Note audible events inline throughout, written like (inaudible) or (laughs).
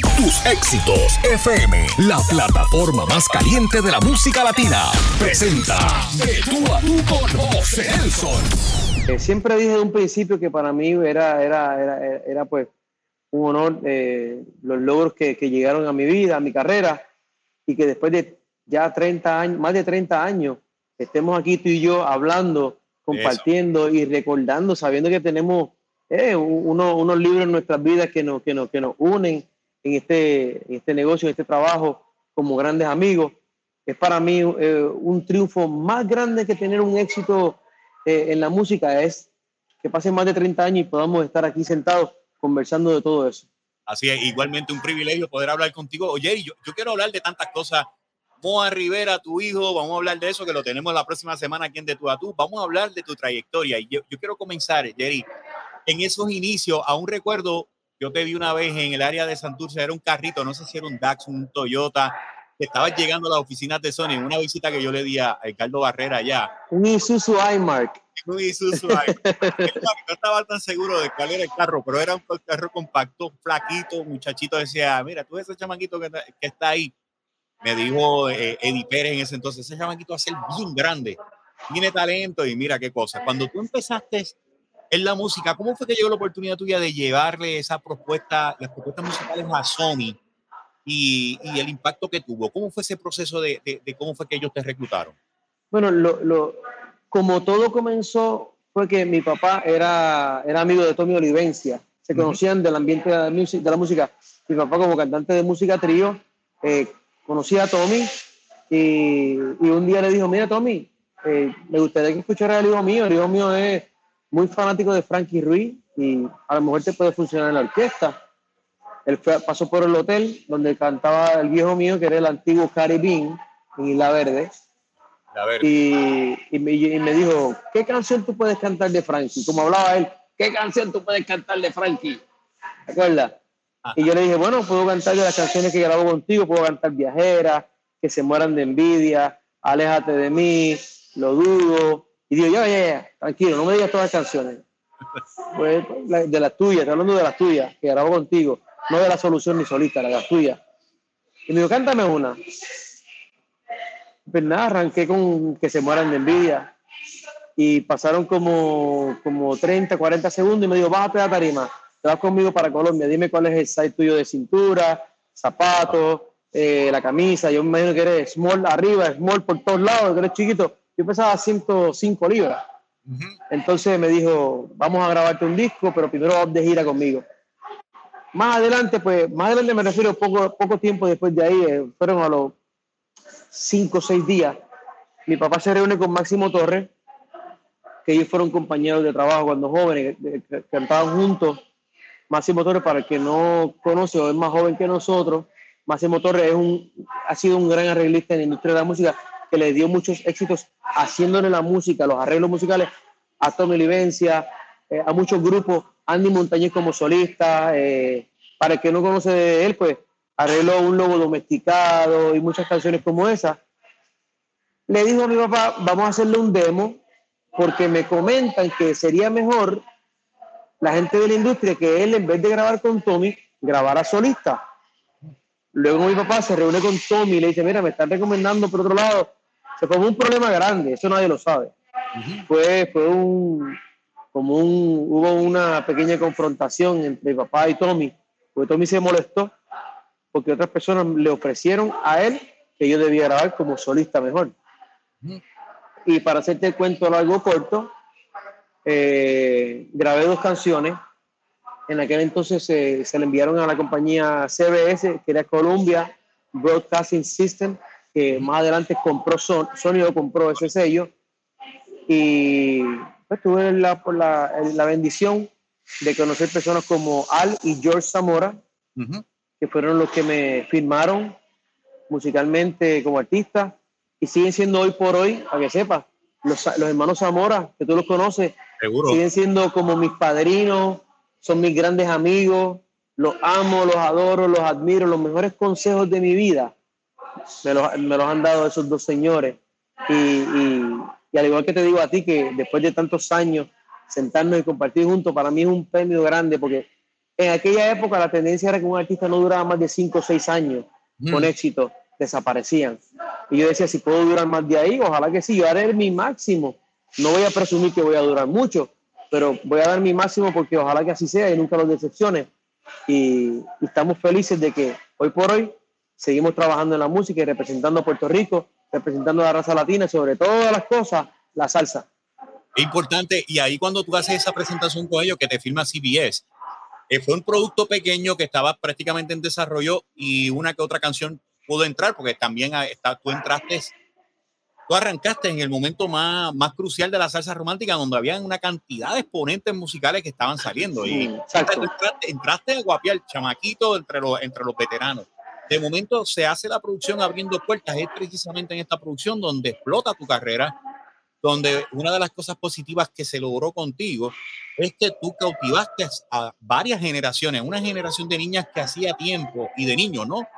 Tus éxitos FM, la plataforma más caliente de la música latina, presenta De tú a tú con José Nelson. Eh, siempre dije de un principio que para mí era, era, era, era pues un honor eh, los logros que, que llegaron a mi vida, a mi carrera, y que después de ya 30 años, más de 30 años, estemos aquí tú y yo hablando, compartiendo y recordando, sabiendo que tenemos eh, uno, unos libros en nuestras vidas que nos, que nos, que nos unen en este, en este negocio, en este trabajo, como grandes amigos. Es para mí eh, un triunfo más grande que tener un éxito eh, en la música, es que pasen más de 30 años y podamos estar aquí sentados conversando de todo eso. Así es, igualmente un privilegio poder hablar contigo. Oye, yo, yo quiero hablar de tantas cosas Moa Rivera, tu hijo, vamos a hablar de eso, que lo tenemos la próxima semana aquí en De Tu a Tú. Vamos a hablar de tu trayectoria. Y yo, yo quiero comenzar, Jerry, en esos inicios, aún recuerdo, yo te vi una vez en el área de Santurce, era un carrito, no sé si era un DAX, un Toyota, que estabas llegando a las oficinas de Sony, una visita que yo le di a Ricardo Barrera allá. Un Isuzu iMark. Un Isuzu iMark. (laughs) no estaba tan seguro de cuál era el carro, pero era un carro compacto, flaquito, muchachito decía, mira, tú ese chamaquito que, que está ahí me dijo eh, Eddie Pérez en ese entonces, ese chamaquito va a ser bien grande, tiene talento y mira qué cosa. Cuando tú empezaste en la música, ¿cómo fue que llegó la oportunidad tuya de llevarle esa propuesta, las propuestas musicales a Sony y, y el impacto que tuvo? ¿Cómo fue ese proceso de, de, de cómo fue que ellos te reclutaron? Bueno, lo, lo, como todo comenzó fue que mi papá era, era amigo de Tommy Olivencia, se conocían uh -huh. del ambiente de la, de la, música. Mi papá como cantante de música trío eh, conocí a Tommy y, y, un día le dijo, mira Tommy, eh, me gustaría que escuchara el hijo mío, el hijo mío es muy fanático de Frankie Ruiz y a lo mejor te puede funcionar en la orquesta. Él fue, pasó por el hotel donde cantaba el viejo mío, que era el antiguo Caribbean en Isla Verde. La Verde. Y, y, me, y, me, dijo, ¿qué canción tú puedes cantar de Frankie? Como hablaba él, ¿qué canción tú puedes cantar de Frankie? ¿Te acuerdas? Y yo le dije, bueno, puedo cantar de las canciones que grabo contigo, puedo cantar Viajera, Que se mueran de envidia, Aléjate de mí, Lo dudo. Y digo, ya, ya, ya, tranquilo, no me digas todas las canciones. Pues, de las tuyas, estoy hablando de las tuyas, que grabo contigo, no de la solución ni solista, de las tuyas. Y me dijo, cántame una. Pues nada, arranqué con Que se mueran de envidia. Y pasaron como, como 30, 40 segundos y me dijo, bájate la tarima te vas conmigo para Colombia, dime cuál es el size tuyo de cintura, zapatos, eh, la camisa, yo me imagino que eres small arriba, small por todos lados, que eres chiquito, yo pesaba 105 libras. Uh -huh. Entonces me dijo, vamos a grabarte un disco, pero primero vas de gira conmigo. Más adelante, pues, más adelante me refiero poco, poco tiempo después de ahí, eh, fueron a los 5 o 6 días, mi papá se reúne con Máximo Torres, que ellos fueron compañeros de trabajo cuando jóvenes, cantaban juntos Máximo Torres, para el que no conoce o es más joven que nosotros, Máximo Torres es un, ha sido un gran arreglista en la industria de la música que le dio muchos éxitos haciéndole la música, los arreglos musicales a Tommy Livencia, eh, a muchos grupos, Andy Montañez como solista, eh, para el que no conoce de él, pues arregló un lobo domesticado y muchas canciones como esa. Le dijo a mi papá, vamos a hacerle un demo porque me comentan que sería mejor la gente de la industria que él, en vez de grabar con Tommy, grabara solista. Luego mi papá se reúne con Tommy y le dice, mira, me están recomendando por otro lado. Se formó un problema grande, eso nadie lo sabe. Fue, fue un, como un, hubo una pequeña confrontación entre papá y Tommy, porque Tommy se molestó porque otras personas le ofrecieron a él que yo debía grabar como solista mejor. Y para hacerte el cuento largo corto, eh, grabé dos canciones. En aquel entonces se, se, le enviaron a la compañía CBS, que era Columbia Broadcasting System, que más adelante compró Son, Sony, compró ese sello. Y pues, tuve la, la, la, bendición de conocer personas como Al y George Zamora, uh -huh. que fueron los que me firmaron musicalmente como artista y siguen siendo hoy por hoy, a que sepas, los, los hermanos Zamora, que tú los conoces, Seguro. siguen siendo como mis padrinos, son mis grandes amigos, los amo, los adoro, los admiro, los mejores consejos de mi vida me los, me los han dado esos dos señores. Y, y, y, al igual que te digo a ti, que después de tantos años sentarnos y compartir juntos, para mí es un premio grande porque en aquella época la tendencia era que un artista no duraba más de 5 o 6 años con éxito, desaparecían. Y yo decía, si puedo durar más de ahí, ojalá que sí, yo haré mi máximo. No voy a presumir que voy a durar mucho, pero voy a dar mi máximo porque ojalá que así sea y nunca los decepcione. Y, y estamos felices de que hoy por hoy seguimos trabajando en la música y representando a Puerto Rico, representando a la raza latina, sobre todas las cosas, la salsa. Es importante, y ahí cuando tú haces esa presentación con ellos, que te firma CBS, eh, fue un producto pequeño que estaba prácticamente en desarrollo y una que otra canción pudo entrar, porque también está, tú entraste, tú arrancaste en el momento más, más crucial de la salsa romántica, donde había una cantidad de exponentes musicales que estaban saliendo. y entraste, entraste, a guapiar chamaquito entre los, entre los veteranos. De momento se hace la producción abriendo puertas, es precisamente en esta producción donde explota tu carrera, donde una de las cosas positivas que se logró contigo es que tú cautivaste a varias generaciones, una generación de niñas que hacía tiempo y de niños, ¿no?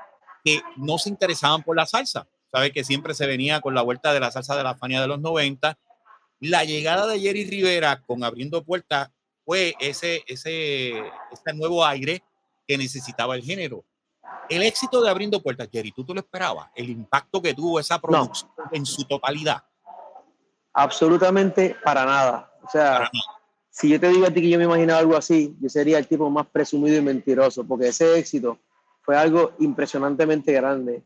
Que no se interesaban por la salsa. Sabes que siempre se venía con la vuelta de la salsa de la Fania de los 90. La llegada de Jerry Rivera con Abriendo Puertas fue ese, ese, ese nuevo aire que necesitaba el género. El éxito de Abriendo Puertas, Jerry, ¿tú te lo esperabas? El impacto que tuvo esa producción en su totalidad. Absolutamente para nada. O sea, si yo te digo a ti que yo me imaginaba algo así, yo sería el tipo más presumido y mentiroso, porque ese éxito fue algo impresionantemente grande.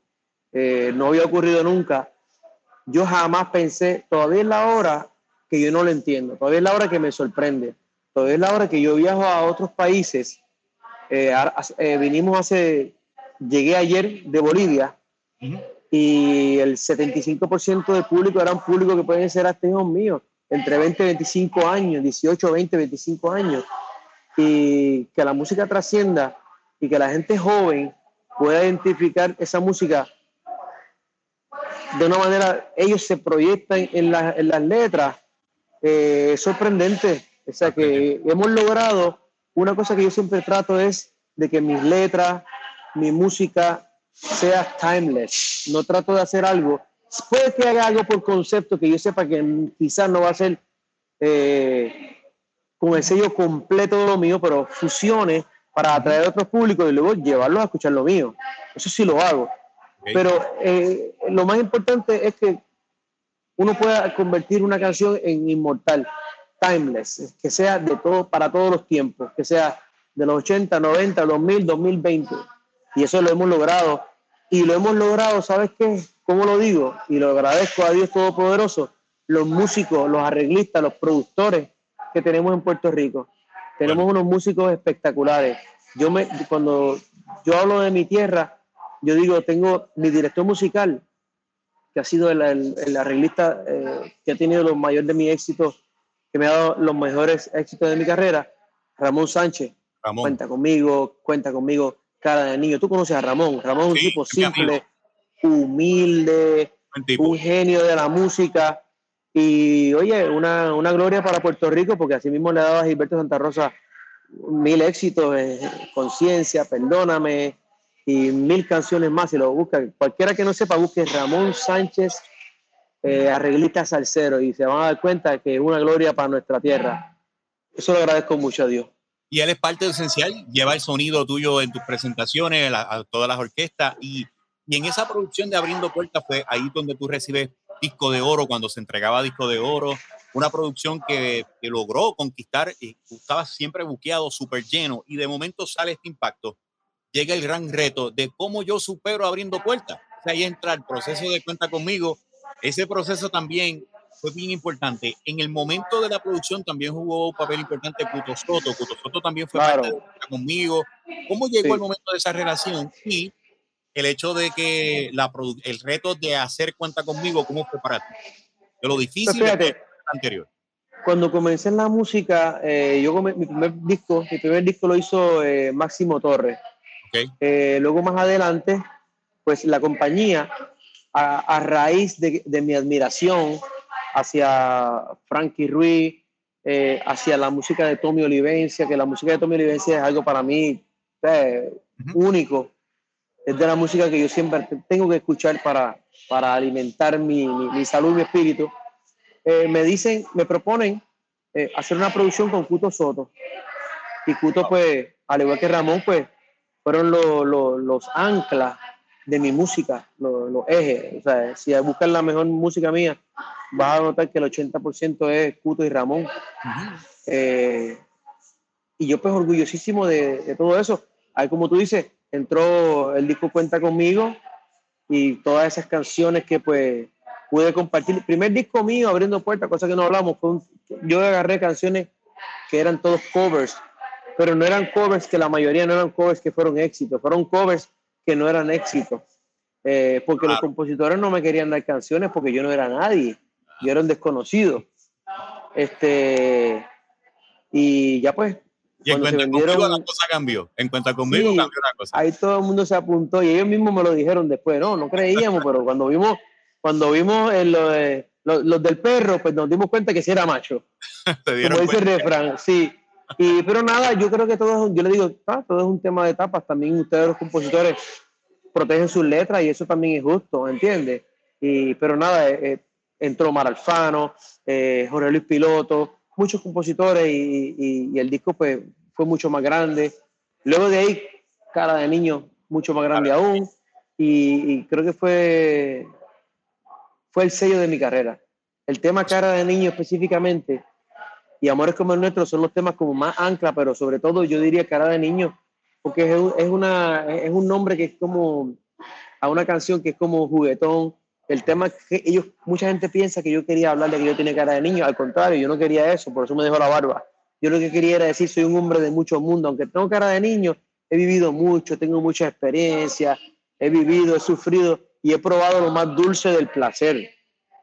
Eh, no había ocurrido nunca. Yo jamás pensé, todavía es la hora que yo no lo entiendo, todavía es la hora que me sorprende, todavía es la hora que yo viajo a otros países. Eh, eh, vinimos hace, llegué ayer de Bolivia y el 75% del público eran públicos que pueden ser hasta hijos míos, entre 20 y 25 años, 18, 20, 25 años, y que la música trascienda y que la gente joven pueda identificar esa música de una manera, ellos se proyectan en, en las letras, eh, es sorprendente. O sea que hemos logrado, una cosa que yo siempre trato es de que mis letras, mi música sea timeless. No trato de hacer algo. Puede que haga algo por concepto que yo sepa que quizás no va a ser eh, con el sello completo de lo mío, pero fusiones para atraer a otros públicos y luego llevarlos a escuchar lo mío. Eso sí lo hago. Pero eh, lo más importante es que uno pueda convertir una canción en inmortal, timeless, que sea de todo, para todos los tiempos, que sea de los 80, 90, 2000, 2020 y eso lo hemos logrado. Y lo hemos logrado, ¿sabes qué? ¿Cómo lo digo? Y lo agradezco a Dios Todopoderoso, los músicos, los arreglistas, los productores que tenemos en Puerto Rico. Tenemos unos músicos espectaculares. Yo me, cuando yo hablo de mi tierra, yo digo, tengo mi director musical, que ha sido el, arreglista eh, que ha tenido los mayores de mis éxitos, que me ha dado los mejores éxitos de mi carrera, Ramón Sánchez. Cuenta conmigo, cuenta conmigo cara de niño. Tú conoces a Ramón. Ramón es un tipo simple, humilde, un genio de la música. Y oye, una, una, gloria para Puerto Rico, porque así mismo le ha dado a Gilberto Santa Rosa mil éxitos, eh, Conciencia, Perdóname, y mil canciones más. Si lo busca, cualquiera que no sepa, busque Ramón Sánchez, eh, arreglista salsero, y se van a dar cuenta que es una gloria para nuestra tierra. Eso lo agradezco mucho a Dios y él es parte esencial, lleva el sonido tuyo en tus presentaciones, a, todas las orquestas y, y, en esa producción de Abriendo Puertas fue ahí donde tú recibes disco de oro, cuando se entregaba disco de oro, una producción que, que logró conquistar y estaba siempre buqueado, súper lleno y de momento sale este impacto, llega el gran reto de cómo yo supero Abriendo Puertas. Ahí entra el proceso de cuenta conmigo, ese proceso también fue bien importante. En el momento de la producción también jugó un papel importante Cuto Soto. Cuto Soto también fue parte de conmigo. ¿Cómo llegó el momento de esa relación? Y el hecho de que la el reto de hacer cuenta conmigo, ¿cómo fue para ti? De lo difícil pues anterior. Cuando comencé en la música, eh, yo mi primer disco, mi primer disco lo hizo eh, Máximo Torres. Okay. Eh, luego más adelante, pues la compañía, a, raíz de, de mi admiración hacia Frankie Ruiz, eh, hacia la música de Tommy Olivencia, que la música de Tommy Olivencia es algo para mí eh, único. Es de la música que yo siempre tengo que escuchar para, para alimentar mi, mi, salud y mi espíritu. Eh, me dicen, me proponen hacer una producción con Cuto Soto. Y Cuto, pues, al igual que Ramón, pues, fueron los anclas de mi música, los, ejes. O sea, si buscan la mejor música mía, vas a notar que el 80% es Cuto y Ramón. Eh, y yo pues orgullosísimo de, de, todo eso. Ahí como tú dices, entró el disco Cuenta conmigo y todas esas canciones que pues pude compartir. El primer disco mío, Abriendo Puertas, cosa que no hablamos, fue yo agarré canciones que eran todos covers, pero no eran covers que la mayoría no eran covers que fueron éxitos, fueron covers que no eran éxitos. Eh, porque los compositores no me querían dar canciones porque yo no era nadie, yo era un desconocido. Este, y ya pues. Y en cuenta conmigo la cosa cambió. En cuenta conmigo cambió la cosa. Ahí todo el mundo se apuntó y ellos mismos me lo dijeron después. No, no creíamos, pero cuando vimos, cuando vimos los, del perro, pues nos dimos cuenta que sí era macho. (laughs) Como dice el refrán, sí. Y, pero nada, yo creo que todo es, yo le digo, ah, todo es un tema de etapas. También ustedes los compositores protegen sus letras y eso también es justo, ¿entiendes? Y, pero nada, eh, eh, entró Mar Alfano, eh, Jorge Luis Piloto, muchos compositores y, y, el disco pues fue mucho más grande. Luego de ahí, Cara de Niño, mucho más grande aún. Y, creo que fue, fue el sello de mi carrera. El tema Cara de Niño específicamente y Amores como el nuestro son los temas como más ancla, pero sobre todo yo diría Cara de Niño porque es, una, es un nombre que es como a una canción que es como juguetón. El tema que ellos, mucha gente piensa que yo quería hablar de que yo tenía cara de niño, al contrario, yo no quería eso, por eso me dejó la barba. Yo lo que quería era decir, soy un hombre de mucho mundo, aunque tengo cara de niño, he vivido mucho, tengo mucha experiencia, he vivido, he sufrido y he probado lo más dulce del placer.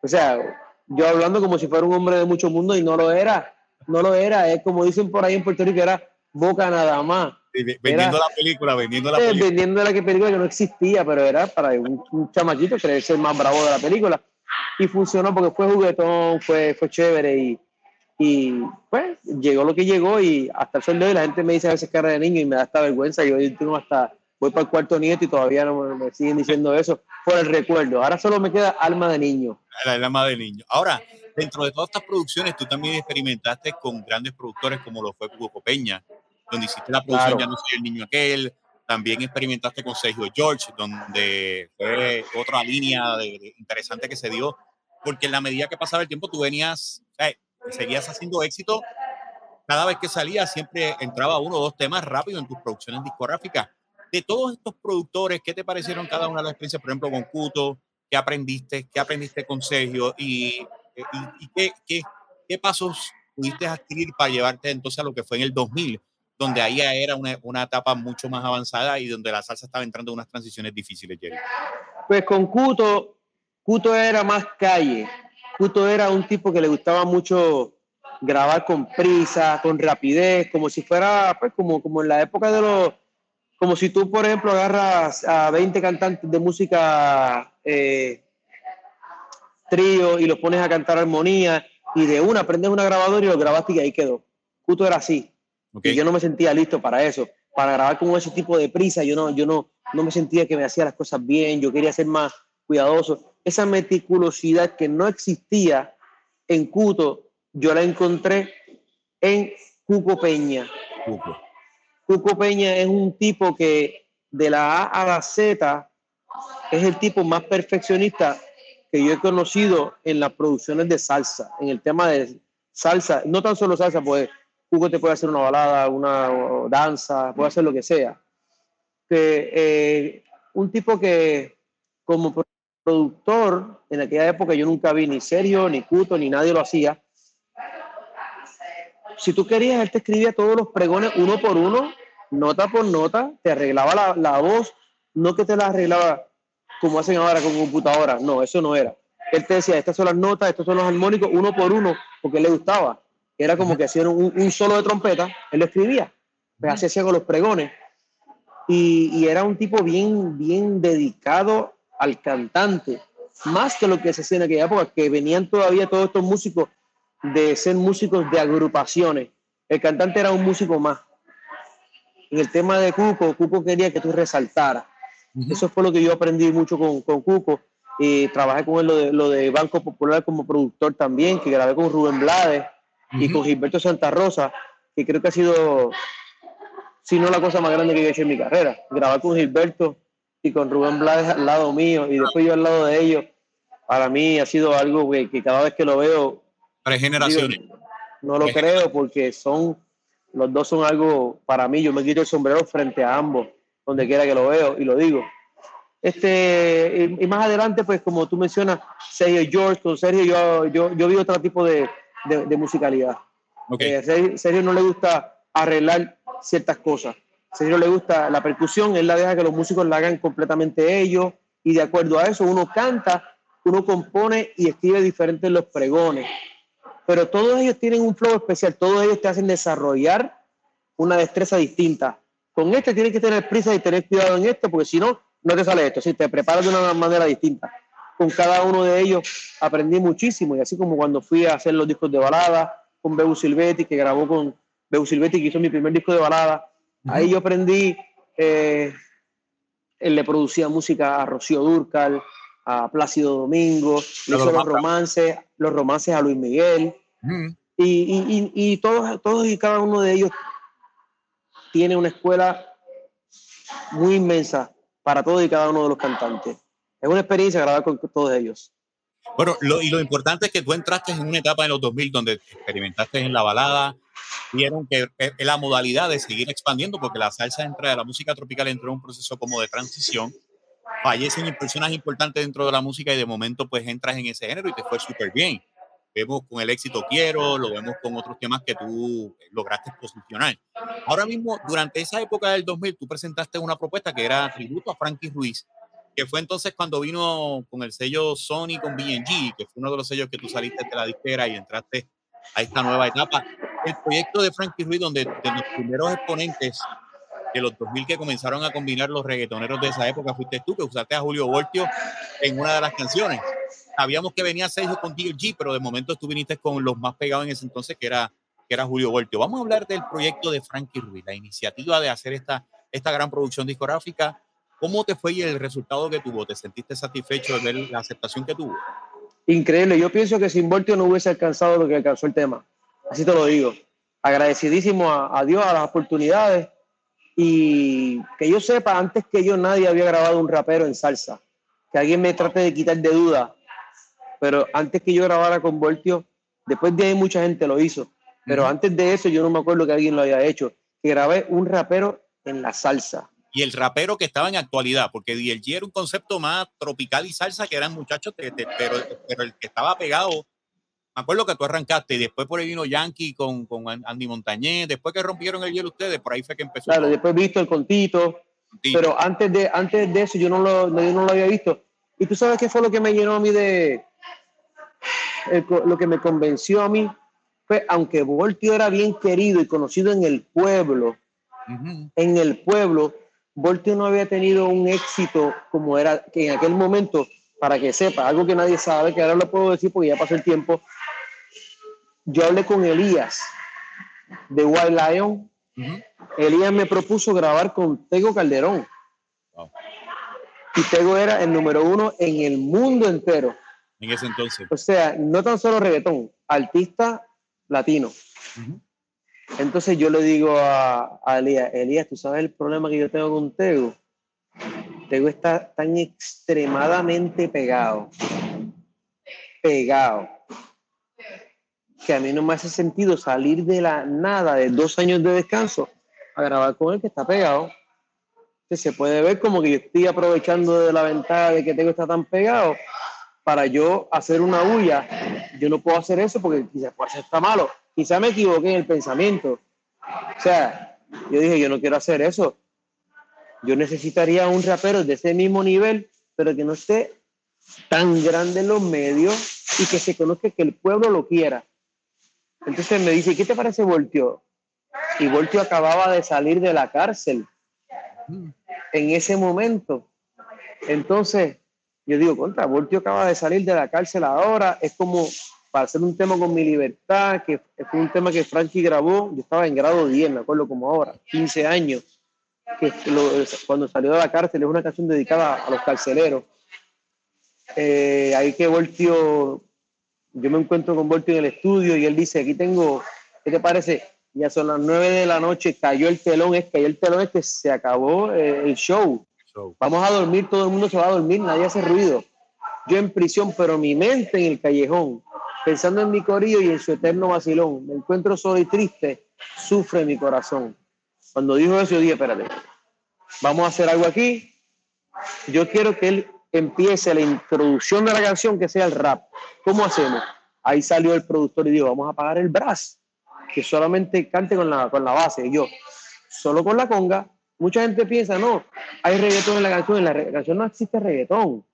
O sea, yo hablando como si fuera un hombre de mucho mundo y no lo era, no lo era, es como dicen por ahí en Puerto Rico, era boca nada más vendiendo la película, vendiendo la película. Vendiendo la que película que no existía, pero era para un, un chamaquito creerse el más bravo de la película. Y funcionó porque fue juguetón, fue, fue chévere y, y pues llegó lo que llegó y hasta el sol de hoy la gente me dice a veces cara de niño y me da esta vergüenza. Yo tengo hasta, voy para el cuarto nieto y todavía no me, siguen diciendo eso por el recuerdo. Ahora solo me queda alma de niño. El alma de niño. Ahora, dentro de todas estas producciones, tú también experimentaste con grandes productores como lo fue Hugo Peña, donde hiciste la producción Ya no soy el niño aquel. También experimentaste con Sergio George, donde fue otra línea de, interesante que se dio, porque en la medida que pasaba el tiempo tú venías, seguías haciendo éxito. Cada vez que salías siempre entraba uno o dos temas rápido en tus producciones discográficas. De todos estos productores, ¿qué te parecieron cada una de las experiencias? Por ejemplo, con Cuto, ¿qué aprendiste? ¿Qué aprendiste con Sergio? ¿Y, y, qué, qué, qué pasos pudiste adquirir para llevarte entonces a lo que fue en el 2000? Donde ahí era una, una, etapa mucho más avanzada y donde la salsa estaba entrando en unas transiciones difíciles, Jerry? Pues con Cuto, Cuto era más calle. Cuto era un tipo que le gustaba mucho grabar con prisa, con rapidez, como si fuera, pues como, como en la época de los, como si tú, por ejemplo, agarras a 20 cantantes de música eh, trío y los pones a cantar armonía y de una prendes una grabadora y lo grabaste y ahí quedó. Cuto era así yo no me sentía listo para eso, para grabar con ese tipo de prisa. Yo no, yo no, no me sentía que me hacía las cosas bien. Yo quería ser más cuidadoso. Esa meticulosidad que no existía en Cuto, yo la encontré en Cuco Peña. Cuco. Cuco Peña es un tipo que de la A a la Z es el tipo más perfeccionista que yo he conocido en las producciones de salsa, en el tema de salsa, no tan solo salsa, pues Hugo te puede hacer una balada, una danza, puede hacer lo que sea. Que, eh, un tipo que como productor, en aquella época yo nunca vi ni serio, ni Cuto, ni nadie lo hacía. Si tú querías, él te escribía todos los pregones uno por uno, nota por nota, te arreglaba la, la voz, no que te la arreglaba como hacen ahora con computadora, no, eso no era. Él te decía, estas son las notas, estos son los armónicos, uno por uno, porque le gustaba era como que hacían un, solo de trompeta, él lo escribía, pues así hacía con los pregones. Y, era un tipo bien, bien dedicado al cantante, más que lo que se hacía en aquella época, que venían todavía todos estos músicos de ser músicos de agrupaciones. El cantante era un músico más. En el tema de Cuco, Cuco quería que tú resaltaras. Eso fue lo que yo aprendí mucho con, con Cuco. Y trabajé con él lo de, lo de Banco Popular como productor también, que grabé con Rubén Blades y con Gilberto Santa Rosa, que creo que ha sido si no la cosa más grande que yo he hecho en mi carrera. Grabar con Gilberto y con Rubén Blades al lado mío y después yo al lado de ellos, para mí ha sido algo que, que cada vez que lo veo... Tres generaciones. no lo creo porque son, los dos son algo, para mí, yo me quito el sombrero frente a ambos, donde quiera que lo veo y lo digo. Este, y, más adelante, pues como tú mencionas, Sergio George, con Sergio yo, yo, yo vi otro tipo de, de, musicalidad. Okay. Eh, Sergio no le gusta arreglar ciertas cosas. Sergio le gusta la percusión, él la deja que los músicos la hagan completamente ellos y de acuerdo a eso uno canta, uno compone y escribe diferentes los pregones. Pero todos ellos tienen un flow especial, todos ellos te hacen desarrollar una destreza distinta. Con este tienes que tener prisa y tener cuidado en esto, porque si no, no te sale esto. Si te preparas de una manera distinta. Con cada uno de ellos aprendí muchísimo, y así como cuando fui a hacer los discos de balada con Bebu Silvetti, que grabó con Bebu Silvetti, que hizo mi primer disco de balada, ahí yo aprendí, eh, él le producía música a Rocío Durcal, a Plácido Domingo, hizo los romances, los romances a Luis Miguel, y, y, y, todos, todos y cada uno de ellos tiene una escuela muy inmensa para todos y cada uno de los cantantes. Es una experiencia grabar con todos ellos. Bueno, lo, y lo importante es que tú entraste en una etapa en los 2000 donde experimentaste en la balada, vieron que la modalidad de seguir expandiendo, porque la salsa entra la música tropical entró en un proceso como de transición, fallecen personas importantes dentro de la música y de momento pues entras en ese género y te fue súper bien. Vemos con el éxito Quiero, lo vemos con otros temas que tú lograste posicionar. Ahora mismo, durante esa época del 2000, tú presentaste una propuesta que era tributo a Frankie Ruiz, que fue entonces cuando vino con el sello Sony con BNG, que fue uno de los sellos que tú saliste de la disquera y entraste a esta nueva etapa. El proyecto de Frankie Ruiz, donde de los primeros exponentes de los 2000 que comenzaron a combinar los reggaetoneros de esa época, fuiste tú, que usaste a Julio Voltio en una de las canciones sabíamos que venía Sergio con DLG, pero de momento tú viniste con los más pegados en ese entonces, que era, que era Julio Voltio. Vamos a hablar del proyecto de Frankie Ruiz, la iniciativa de hacer esta, esta gran producción discográfica. ¿Cómo te fue y el resultado que tuvo? ¿Te sentiste satisfecho de ver la aceptación que tuvo? Increíble. Yo pienso que sin Voltio no hubiese alcanzado lo que alcanzó el tema. Así te lo digo. Agradecidísimo a, a Dios, a las oportunidades. Y que yo sepa, antes que yo nadie había grabado un rapero en salsa. Que alguien me trate de quitar de duda pero antes que yo grabara con Voltio, después de ahí mucha gente lo hizo, pero antes de eso yo no me acuerdo que alguien lo haya hecho, que grabé un rapero en la salsa. Y el rapero que estaba en actualidad, porque DLG era un concepto más tropical y salsa, que eran muchachos, pero, pero el que estaba pegado, me acuerdo que tú arrancaste y después por ahí vino Yankee con, con Andy Montañez, después que rompieron el hielo ustedes, por ahí fue que empezó. Claro, después visto el contito, pero antes de, antes de eso yo no, lo, yo no lo había visto. Y tú sabes qué fue lo que me llenó a mí de, lo que me convenció a mí fue, aunque Voltio era bien querido y conocido en el pueblo, en el pueblo, Voltio no había tenido un éxito como era que en aquel momento, para que sepa, algo que nadie sabe, que ahora lo puedo decir porque ya pasó el tiempo. Yo hablé con Elías de White Lion. Elías me propuso grabar con Tego Calderón. Y Tego era el número uno en el mundo entero en ese entonces. O sea, no tan solo reggaetón, artista latino. Entonces yo le digo a, Elías, Elías, ¿tú sabes el problema que yo tengo con Tego? Tego está tan extremadamente pegado, pegado, que a mí no me hace sentido salir de la nada de dos años de descanso a grabar con él que está pegado. Que se puede ver como que yo estoy aprovechando de la ventaja de que Tego está tan pegado para yo hacer una huya, yo no puedo hacer eso porque quizás está malo. Quizá me equivoqué en el pensamiento. O sea, yo dije, yo no quiero hacer eso. Yo necesitaría un rapero de ese mismo nivel, pero que no esté tan grande en los medios y que se conozca que el pueblo lo quiera. Entonces me dice, ¿qué te parece Voltio? Y Voltio acababa de salir de la cárcel en ese momento. Entonces, yo digo, contra, Voltio acaba de salir de la cárcel ahora, es como para hacer un tema con mi libertad, que fue un tema que Frankie grabó, yo estaba en grado 10, me acuerdo como ahora, 15 años, que cuando salió de la cárcel es una canción dedicada a los carceleros. Eh, ahí que Voltio, yo me encuentro con Voltio en el estudio y él dice, aquí tengo, ¿qué te parece? ya son las 9 de la noche, cayó el telón, es cayó el telón, es que se acabó eh, el show. Vamos a dormir, todo el mundo se va a dormir, nadie hace ruido. Yo en prisión, pero mi mente en el callejón, pensando en mi corillo y en su eterno vacilón. Me encuentro solo y triste, sufre mi corazón. Cuando dijo eso, yo dije, espérate, vamos a hacer algo aquí. Yo quiero que él empiece la introducción de la canción, que sea el rap. ¿Cómo hacemos? Ahí salió el productor y dijo, vamos a pagar el brass, que solamente cante con la, con la base. Y yo, solo con la conga. Mucha gente piensa, no, hay reggaetón en la canción. En la canción no existe reggaetón.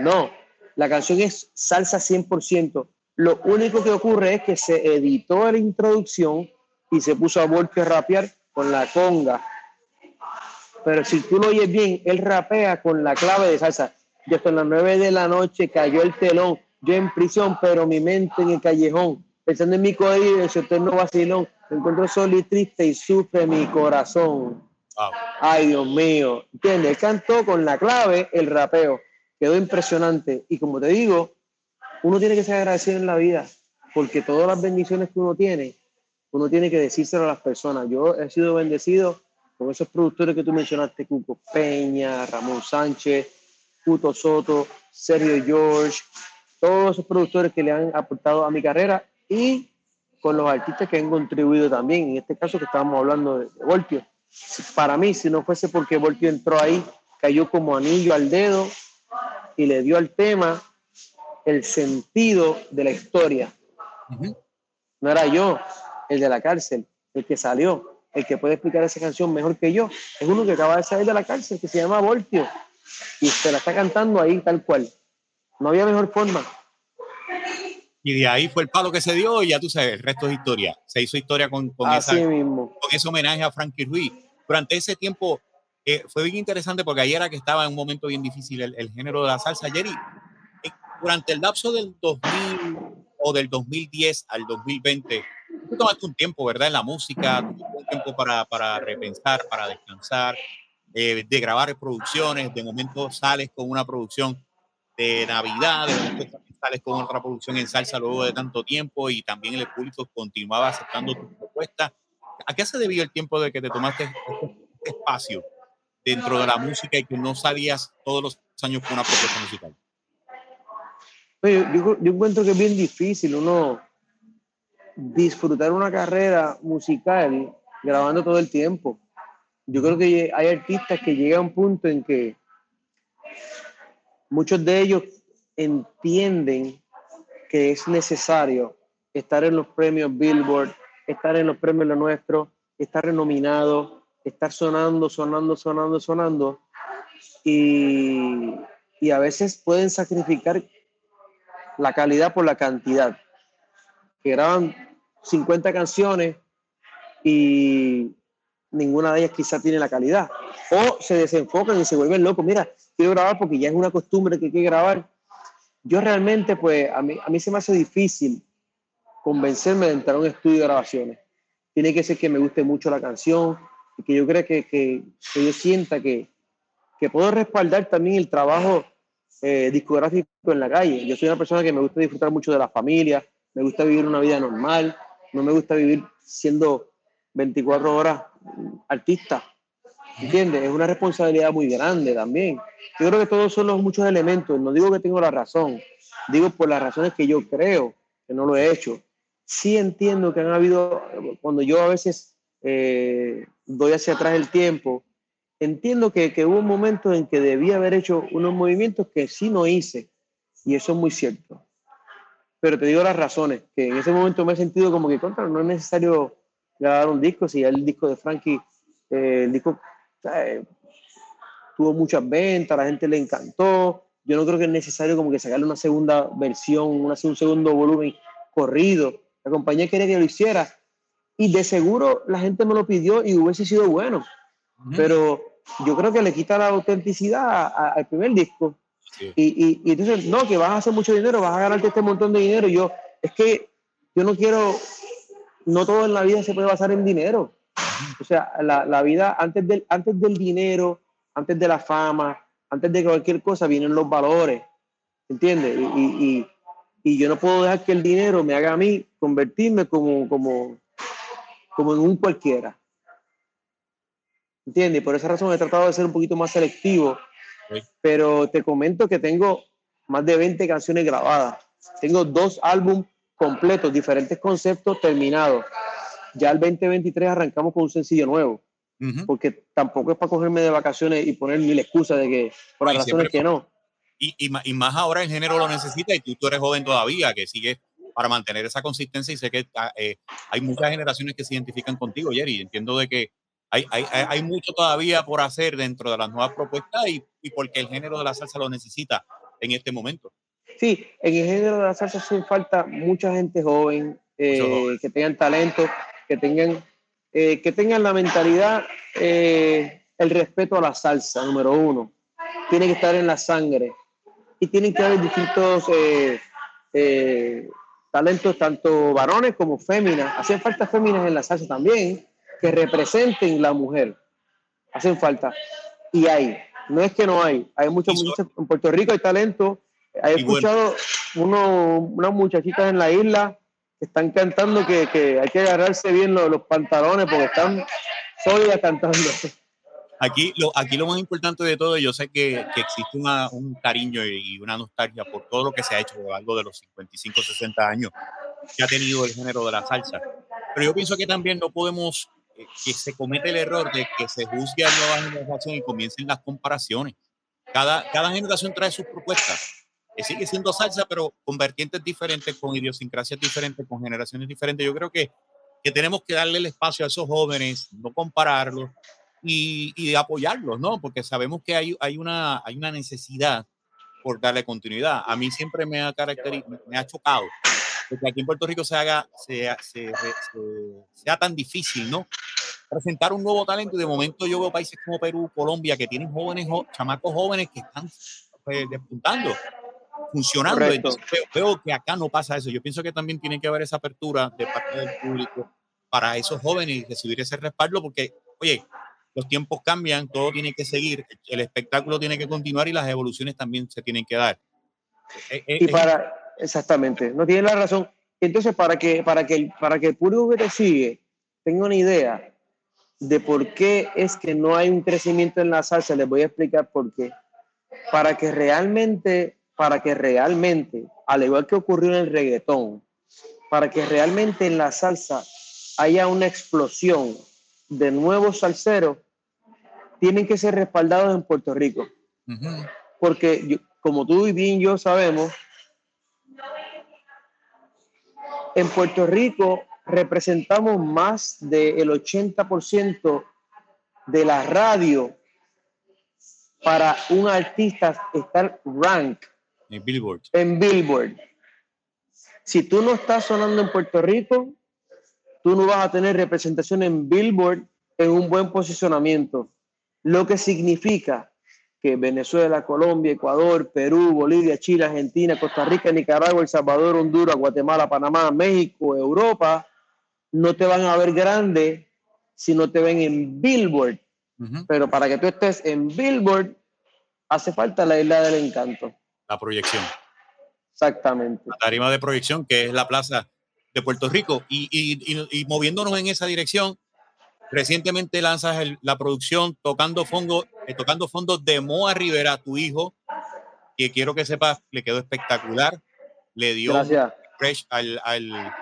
No, la canción es salsa 100%. Lo único que ocurre es que se editó la introducción y se puso a Volpi a rapear con la conga. Pero si tú lo oyes bien, él rapea con la clave de salsa. Ya hasta las 9 de la noche cayó el telón. Yo en prisión, pero mi mente en el callejón. Pensando en mi código, en su eterno vacilón. Me encuentro solo y triste y sufre mi corazón. Ay, Dios mío. ¿Entiendes? Él cantó con la clave el rapeo. Quedó impresionante. Y como te digo, uno tiene que ser agradecido en la vida, porque todas las bendiciones que uno tiene, uno tiene que decírselo a las personas. Yo he sido bendecido con esos productores que tú mencionaste, Cuco Peña, Ramón Sánchez, Puto Soto, Sergio George, todos esos productores que le han aportado a mi carrera y con los artistas que han contribuido también. En este caso que estábamos hablando de, Volpio. Para mí, si no fuese porque Volpio entró ahí, cayó como anillo al dedo y le dio al tema el sentido de la historia. No era yo, el de la cárcel, el que salió, el que puede explicar esa canción mejor que yo. Es uno que acaba de salir de la cárcel, que se llama Voltio, y se la está cantando ahí tal cual. No había mejor forma. Y de ahí fue el palo que se dio y ya tú sabes, el resto es historia. Se hizo historia con, con, mismo. con ese homenaje a Frankie Ruiz. Durante ese tiempo eh, fue bien interesante porque ayer era que estaba en un momento bien difícil el, el género de la salsa. Jerry, durante el lapso del 2000 o del 2010 al 2020, tú tomaste un tiempo, ¿verdad? En la música, un tiempo para, para repensar, para descansar, eh, de grabar producciones, de momento sales con una producción de Navidad, de momento sales con otra producción en salsa luego de tanto tiempo y también el público continuaba aceptando tu propuesta. ¿A qué se debió el tiempo de que te tomaste este espacio dentro de la música y que no salías todos los años con una propuesta musical? Yo, encuentro que es bien difícil uno disfrutar una carrera musical grabando todo el tiempo. Yo creo que hay artistas que llegan a un punto en que muchos de ellos entienden que es necesario estar en los premios Billboard, estar en los premios Lo Nuestro, estar renominado, estar sonando, sonando, sonando, sonando. Y, y a veces pueden sacrificar la calidad por la cantidad. Que graban 50 canciones y ninguna de ellas quizá tiene la calidad. O se desenfocan y se vuelven locos. Mira, quiero grabar porque ya es una costumbre que hay que grabar. Yo realmente, pues, a mí, a mí se me hace difícil convencerme de entrar a un estudio de grabaciones. Tiene que ser que me guste mucho la canción y que yo crea que, que, que yo sienta que, que puedo respaldar también el trabajo eh, discográfico en la calle. Yo soy una persona que me gusta disfrutar mucho de la familia, me gusta vivir una vida normal, no me gusta vivir siendo 24 horas artista. ¿Entiendes? Es una responsabilidad muy grande también. Yo creo que todos son los muchos elementos. No digo que tengo la razón, digo por las razones que yo creo que no lo he hecho. Sí entiendo que han habido, cuando yo a veces eh, doy hacia atrás el tiempo, entiendo que, que, hubo momento en que debía haber hecho unos movimientos que sí no hice, y eso es muy cierto. Pero te digo las razones, que en ese momento me he sentido como que, contra, no es necesario grabar un disco, si ya el disco de Frankie, eh, el disco eh, tuvo muchas ventas, la gente le encantó, yo no creo que es necesario como que sacarle una segunda versión, una, un segundo volumen corrido, la compañía quería que lo hiciera, y de seguro la gente me lo pidió y hubiese sido bueno pero yo creo que le quita la autenticidad al primer disco. Y, y, entonces, no, que vas a hacer mucho dinero, vas a ganarte este montón de dinero. yo, es que yo no quiero, no todo en la vida se puede basar en dinero. O sea, la, la vida, antes del, antes del dinero, antes de la fama, antes de cualquier cosa, vienen los valores. ¿Entiendes? Y, y, y, yo no puedo dejar que el dinero me haga a mí convertirme como, como, como en un cualquiera. ¿Entiendes? Por esa razón he tratado de ser un poquito más selectivo, pero te comento que tengo más de 20 canciones grabadas. Tengo dos álbumes completos, diferentes conceptos terminados. Ya el 2023 arrancamos con un sencillo nuevo, porque tampoco es para cogerme de vacaciones y poner mil excusas de que, por las razones que no. Y, y, más ahora el género lo necesita y tú, tú eres joven todavía, que sigues para mantener esa consistencia y sé que ah, eh, hay muchas generaciones que se identifican contigo, Jerry. Entiendo de que hay, hay, hay, mucho todavía por hacer dentro de las nuevas propuestas y, y porque el género de la salsa lo necesita en este momento. Sí, en el género de la salsa hace falta mucha gente joven, eh, que tengan talento, que tengan, eh, que tengan la mentalidad, eh, el respeto a la salsa, número uno. Tiene que estar en la sangre y tienen que haber distintos talentos, tanto varones como féminas. Hacen falta féminas en la salsa también, que representen la mujer. Hacen falta. Y hay. No es que no hay. Hay muchos, muchos en Puerto Rico hay talento He escuchado uno, unas muchachitas en la isla que están cantando que, que hay que agarrarse bien los, los, pantalones porque están sólidas cantando. Aquí lo, aquí lo más importante de todo, yo sé que, que existe una, un cariño y una nostalgia por todo lo que se ha hecho a lo largo de los 55, 60 años que ha tenido el género de la salsa. Pero yo pienso que también no podemos, que se comete el error de que se juzgue a nuevas generaciones y comiencen las comparaciones. Cada, cada generación trae sus propuestas que sigue siendo salsa, pero con vertientes diferentes, con idiosincrasias diferentes, con generaciones diferentes. Yo creo que, que tenemos que darle el espacio a esos jóvenes, no compararlos y, y apoyarlos, ¿no? Porque sabemos que hay, hay, una, hay una necesidad por darle continuidad. A mí siempre me ha, me ha chocado que aquí en Puerto Rico se haga, sea, se, sea tan difícil, ¿no? Presentar un nuevo talento y de momento yo veo países como Perú, Colombia, que tienen jóvenes, chamacos jóvenes que están pues, despuntando funcionando. veo, que acá no pasa eso. Yo pienso que también tiene que haber esa apertura de parte del público para esos jóvenes y recibir ese respaldo, porque, oye, los tiempos cambian, todo tiene que seguir, el espectáculo tiene que continuar y las evoluciones también se tienen que dar. Eh, eh, y para, exactamente, no tiene la razón. Entonces, para que, para que, para que el público que te sigue tenga una idea de por qué es que no hay un crecimiento en la salsa, les voy a explicar por qué. Para que realmente para que realmente, al igual que ocurrió en el reggaetón, para que realmente en la salsa haya una explosión de nuevos salseros, tienen que ser respaldados en Puerto Rico. Porque como tú y bien yo sabemos, en Puerto Rico representamos más del 80% de la radio para un artista estar rank en Billboard. En Billboard. Si tú no estás sonando en Puerto Rico, tú no vas a tener representación en Billboard en un buen posicionamiento. Lo que significa que Venezuela, Colombia, Ecuador, Perú, Bolivia, Chile, Argentina, Costa Rica, Nicaragua, El Salvador, Honduras, Guatemala, Panamá, México, Europa, no te van a ver grande si no te ven en Billboard. Pero para que tú estés en Billboard, hace falta la isla del encanto la proyección. Exactamente. La tarima de proyección, que es la plaza de Puerto Rico. Y, y, y, moviéndonos en esa dirección, recientemente lanzas la producción Tocando Fondo, eh, Tocando Fondos de Moa Rivera, tu hijo, que quiero que sepas, le quedó espectacular. Le dio fresh al, al,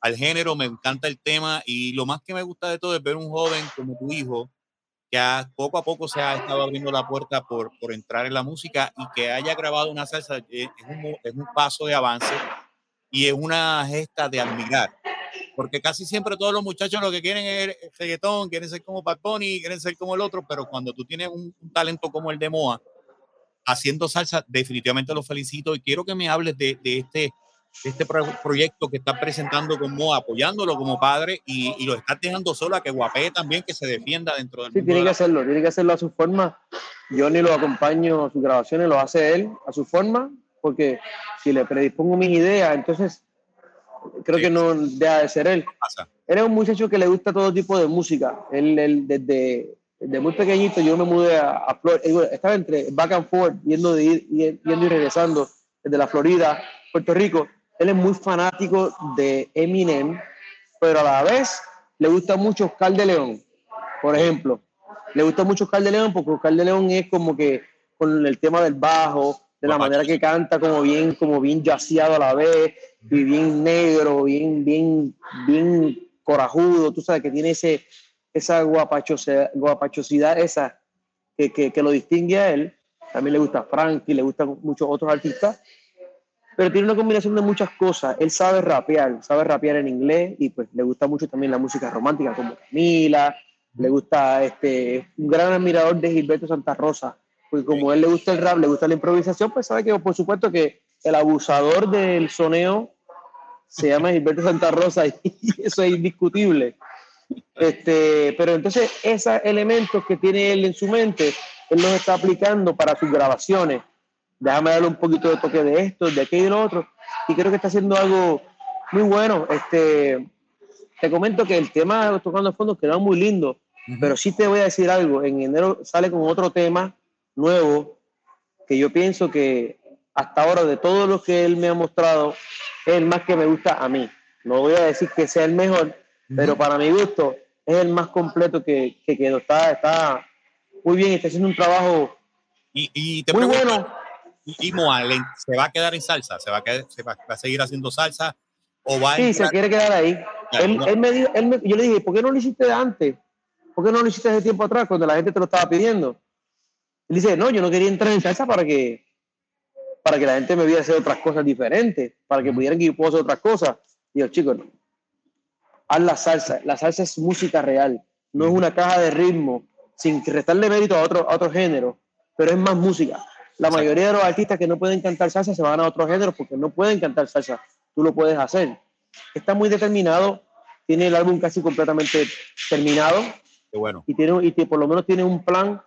al género, me encanta el tema y lo más que me gusta de todo es ver un joven como tu hijo que poco a poco se ha estado abriendo la puerta por, por entrar en la música y que haya grabado una salsa eh, es un, es un paso de avance y es una gesta de admirar. Porque casi siempre todos los muchachos lo que quieren es reggaetón, quieren ser como Bad Bunny, quieren ser como el otro, pero cuando tú tienes un, talento como el de Moa, haciendo salsa, definitivamente lo felicito y quiero que me hables de, de este este proyecto que está presentando como apoyándolo como padre y, y lo está dejando solo a que guapee también, que se defienda dentro del Sí, tiene que hacerlo, tiene que hacerlo a su forma. Yo ni lo acompaño a sus grabaciones, lo hace él a su forma, porque si le predispongo mis ideas, entonces creo que no deja de ser él. Él es un muchacho que le gusta todo tipo de música. Él, él desde, desde, muy pequeñito yo me mudé a, a Florida, estaba entre back and forth, yendo, de ir, yendo y regresando desde la Florida, Puerto Rico él es muy fanático de Eminem, pero a la vez le gusta mucho Oscar de León, por ejemplo. Le gusta mucho Oscar de León porque Oscar de León es como que con el tema del bajo, de la manera que canta, como bien, como bien yaciado a la vez, bien negro, bien, bien, bien corajudo, tú sabes que tiene ese, esa guapachosidad, guapachosidad esa que, que, que, lo distingue a él. También le gusta Frankie, le gustan muchos otros artistas, pero tiene una combinación de muchas cosas. Él sabe rapear, sabe rapear en inglés y pues le gusta mucho también la música romántica como Camila, le gusta, este, un gran admirador de Gilberto Santa Rosa, porque como a él le gusta el rap, le gusta la improvisación, pues sabe que por supuesto que el abusador del soneo se llama Gilberto Santa Rosa (laughs) y eso es indiscutible. Este, pero entonces esos elementos que tiene él en su mente, él los está aplicando para sus grabaciones. Déjame darle un poquito de toque de esto, de aquello y de lo otro. Y creo que está haciendo algo muy bueno. Este, te comento que el tema Tocando a Fondo quedó muy lindo, pero sí te voy a decir algo. En enero sale con otro tema nuevo que yo pienso que hasta ahora de todo lo que él me ha mostrado es el más que me gusta a mí. No voy a decir que sea el mejor, pero para mi gusto es el más completo que, que quedó. Está, está muy bien, está haciendo un trabajo y, te muy bueno. ¿Y, Moal se va a quedar en salsa? ¿Se va a, quedar, se va, a seguir haciendo salsa? ¿O va sí, se quiere quedar ahí. él, él, me, él me, yo le dije, ¿por qué no lo hiciste antes? ¿Por qué no lo hiciste hace tiempo atrás cuando la gente te lo estaba pidiendo? Él dice, no, yo no quería entrar en salsa para que, para que la gente me viera hacer otras cosas diferentes, para que pudieran que yo hacer otras cosas. Y yo, chicos, no. haz la salsa. La salsa es música real, no es una caja de ritmo, sin restarle mérito a otro, a otro género, pero es más música. La mayoría de los artistas que no pueden cantar salsa se van a otros géneros porque no pueden cantar salsa. Tú lo puedes hacer. Está muy determinado, tiene el álbum casi completamente terminado. Qué bueno. Y, tiene, y por lo menos tiene un plan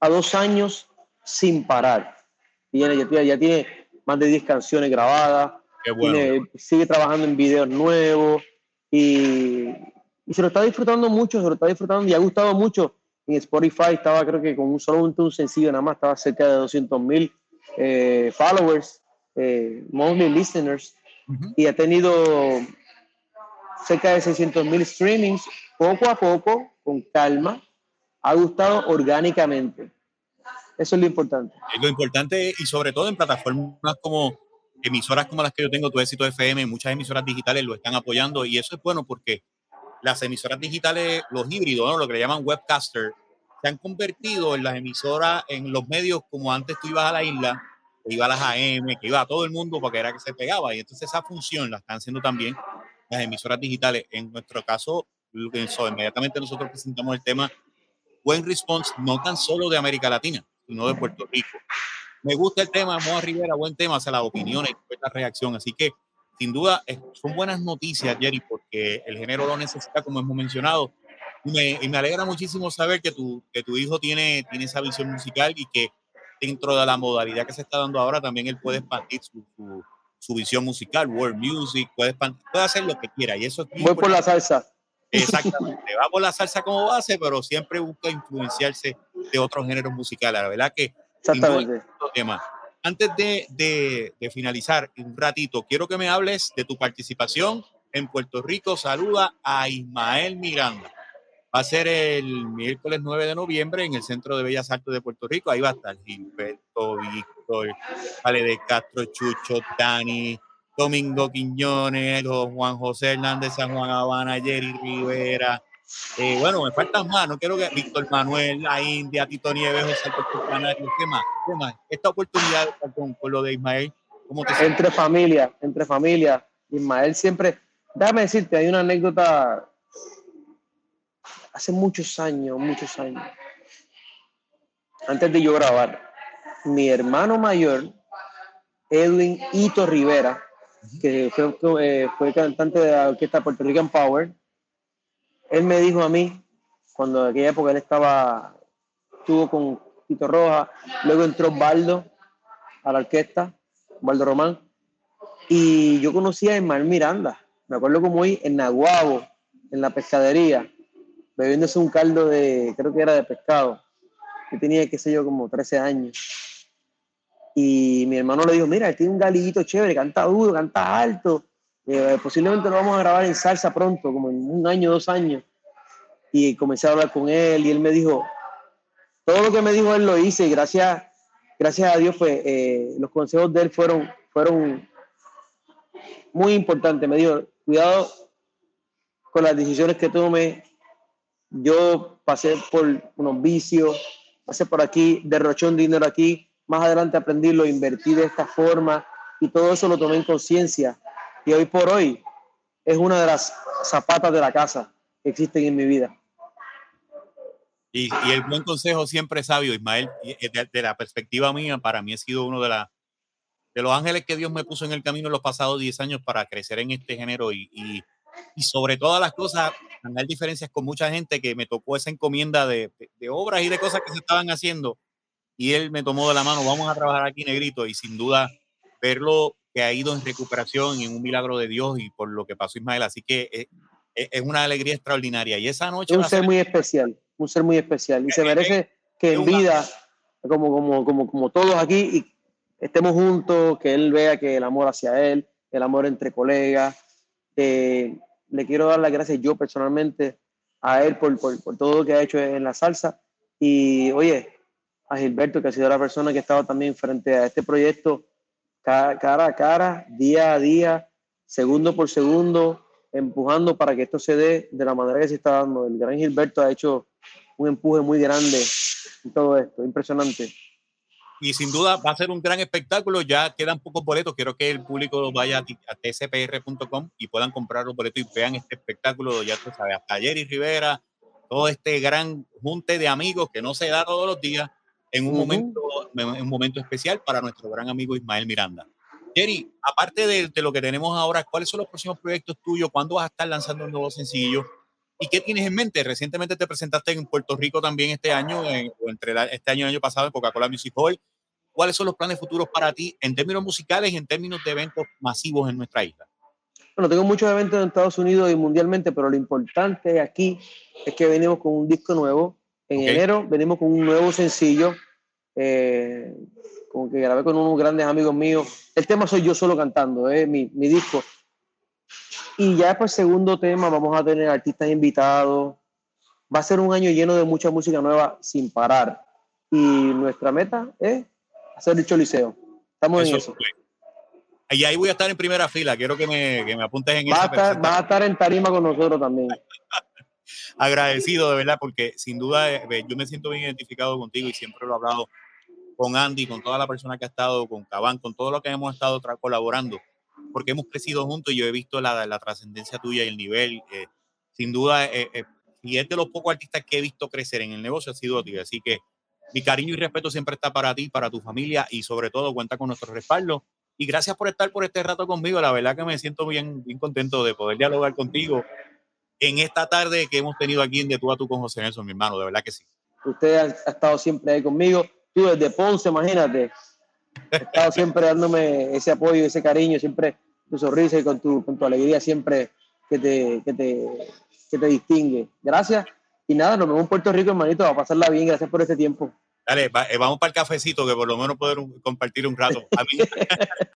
a dos años sin parar. Tiene, ya, ya tiene más de 10 canciones grabadas, sigue trabajando en videos nuevos y, y, se lo está disfrutando mucho, se lo está disfrutando y ha gustado mucho. En Spotify estaba creo que con un solo un sencillo nada más, estaba cerca de 200 mil eh, followers, eh, monthly listeners, y ha tenido cerca de 600 mil streamings, poco a poco, con calma, ha gustado orgánicamente. Eso es lo importante. Es lo importante y sobre todo en plataformas como emisoras como las que yo tengo, Tu Éxito FM, muchas emisoras digitales lo están apoyando y eso es bueno porque las emisoras digitales, los híbridos, ¿no? lo que le llaman webcaster, se han convertido en las emisoras, en los medios como antes tú ibas a la isla, que iba a las AM, que iba a todo el mundo porque era que se pegaba y entonces esa función la están haciendo también las emisoras digitales. En nuestro caso, inmediatamente nosotros presentamos el tema buen response, no tan solo de América Latina, sino de Puerto Rico. Me gusta el tema, Moa Rivera, buen tema, hace las opiniones y la reacción. Así que, sin duda, son buenas noticias, Jerry, porque el género lo necesita, como hemos mencionado. Y me, y me alegra muchísimo saber que tu, que tu hijo tiene, tiene esa visión musical y que dentro de la modalidad que se está dando ahora, también él puede expandir su, su, visión musical, world music, puede, puede hacer lo que quiera. Y eso es Voy por la salsa. Exactamente, (laughs) va por la salsa como base, pero siempre busca influenciarse de otros géneros musicales. La verdad que Exactamente. Tema. Antes de, de, de, finalizar un ratito, quiero que me hables de tu participación en Puerto Rico. Saluda a Ismael Miranda. Va a ser el miércoles 9 de noviembre en el Centro de Bellas Artes de Puerto Rico. Ahí va a estar Gilberto, Víctor, Ale de Castro, Chucho, Dani, Domingo Quiñones, Juan José Hernández, San Juan Habana, Jerry Rivera. Eh, bueno, me faltan más, no quiero que Víctor Manuel, la India, Tito Nieves, José Canario, ¿qué más? ¿Qué más? Esta oportunidad con, con lo de Ismael, ¿cómo te Entre familia, entre familia. Ismael siempre, déjame decirte, hay una anécdota hace muchos años, muchos años, antes de yo grabar, mi hermano mayor, Edwin Ito Rivera, que fue, eh, fue cantante de la orquesta Puerto Rican Power, él me dijo a mí, cuando aquella época él estaba, estuvo con Tito Roja, luego entró Baldo a la orquesta, Baldo Román, y yo conocía a Ismael Miranda, me acuerdo como hoy en Naguabo, en la pescadería, bebiéndose un caldo de, creo que era de pescado, que tenía, qué sé yo, como 13 años. Y mi hermano le dijo, mira, tiene un galito chévere, canta duro, canta alto. Eh, posiblemente lo vamos a grabar en salsa pronto, como en un año, dos años. Y comencé a hablar con él y él me dijo, todo lo que me dijo él lo hice y gracias, gracias a Dios pues eh, los consejos de él fueron, fueron muy importantes. Me dijo, cuidado con las decisiones que tome. Yo pasé por unos vicios, pasé por aquí, derroché un dinero aquí, más adelante aprendí, lo invertí de esta forma y todo eso lo tomé en conciencia. Y hoy por hoy es una de las zapatas de la casa que existen en mi vida. Y, el buen consejo siempre es sabio, Ismael. De, la perspectiva mía, para mí ha sido uno de, la, de los ángeles que Dios me puso en el camino en los pasados 10 años para crecer en este género y, y, sobre todas las cosas, tener diferencias con mucha gente que me tocó esa encomienda de, de obras y de cosas que se estaban haciendo y él me tomó de la mano, vamos a trabajar aquí negrito y sin duda verlo que ha ido en recuperación y en un milagro de Dios y por lo que pasó Ismael, así que es, es una alegría extraordinaria y esa noche... Es un ser muy especial, un ser muy especial y se merece que en vida, como, como, como, como todos aquí, estemos juntos, que él vea que el amor hacia él, el amor entre colegas. Eh, le quiero dar las gracias yo personalmente a él por, por, por, todo lo que ha hecho en la salsa. Y oye, a Gilberto, que ha sido la persona que ha estado también frente a este proyecto cara a cara, día a día, segundo por segundo, empujando para que esto se dé de la manera que se está dando. El gran Gilberto ha hecho un empuje muy grande en todo esto, impresionante. Y sin duda va a ser un gran espectáculo. Ya quedan pocos boletos. Quiero que el público vaya a tcpr.com y puedan comprar los boletos y vean este espectáculo. Ya tú sabes, hasta Jerry Rivera, todo este gran junte de amigos que no se da todos los días en un, momento, en un momento especial para nuestro gran amigo Ismael Miranda. Jerry, aparte de, lo que tenemos ahora, ¿cuáles son los próximos proyectos tuyos? ¿Cuándo vas a estar lanzando un nuevo sencillo? ¿Y qué tienes en mente? Recientemente te presentaste en Puerto Rico también este año, o entre este año y el año pasado en Coca-Cola Music Hall. ¿Cuáles son los planes futuros para ti en términos musicales y en términos de eventos masivos en nuestra isla? Bueno, tengo muchos eventos en Estados Unidos y mundialmente, pero lo importante aquí es que venimos con un disco nuevo. En enero venimos con un nuevo sencillo eh, como que grabé con unos grandes amigos míos. El tema soy yo solo cantando, eh, mi, mi disco. Y ya después, segundo tema, vamos a tener artistas invitados. Va a ser un año lleno de mucha música nueva sin parar. Y nuestra meta es hacer el choliseo. Estamos en eso. Y ahí voy a estar en primera fila. Quiero que me, que me apuntes en va esa. va a estar en tarima con nosotros también. (laughs) Agradecido de verdad, porque sin duda eh, yo me siento bien identificado contigo y siempre lo he hablado con Andy, con toda la persona que ha estado, con Cabán, con todo lo que hemos estado colaborando, porque hemos crecido juntos y yo he visto la, la trascendencia tuya y el nivel. Eh, sin duda, eh, eh, y es de los pocos artistas que he visto crecer en el negocio, ha sido ti. Así que mi cariño y respeto siempre está para ti, para tu familia y sobre todo cuenta con nuestro respaldo. Y gracias por estar por este rato conmigo. La verdad que me siento bien, bien contento de poder dialogar contigo en esta tarde que hemos tenido aquí en De Tú a Tú con José Nelson, mi hermano. De verdad que sí. Usted ha, ha estado siempre ahí conmigo tú desde Ponce, imagínate, has estado siempre dándome ese apoyo, ese cariño, siempre tu sonrisa y con tu, con tu alegría siempre que te, que te, que te distingue. Gracias. Y nada, nos vemos en Puerto Rico, hermanito, va a pasarla bien. Gracias por este tiempo. Dale, eh, vamos para el cafecito, que por lo menos poder compartir un rato. A mí, (laughs)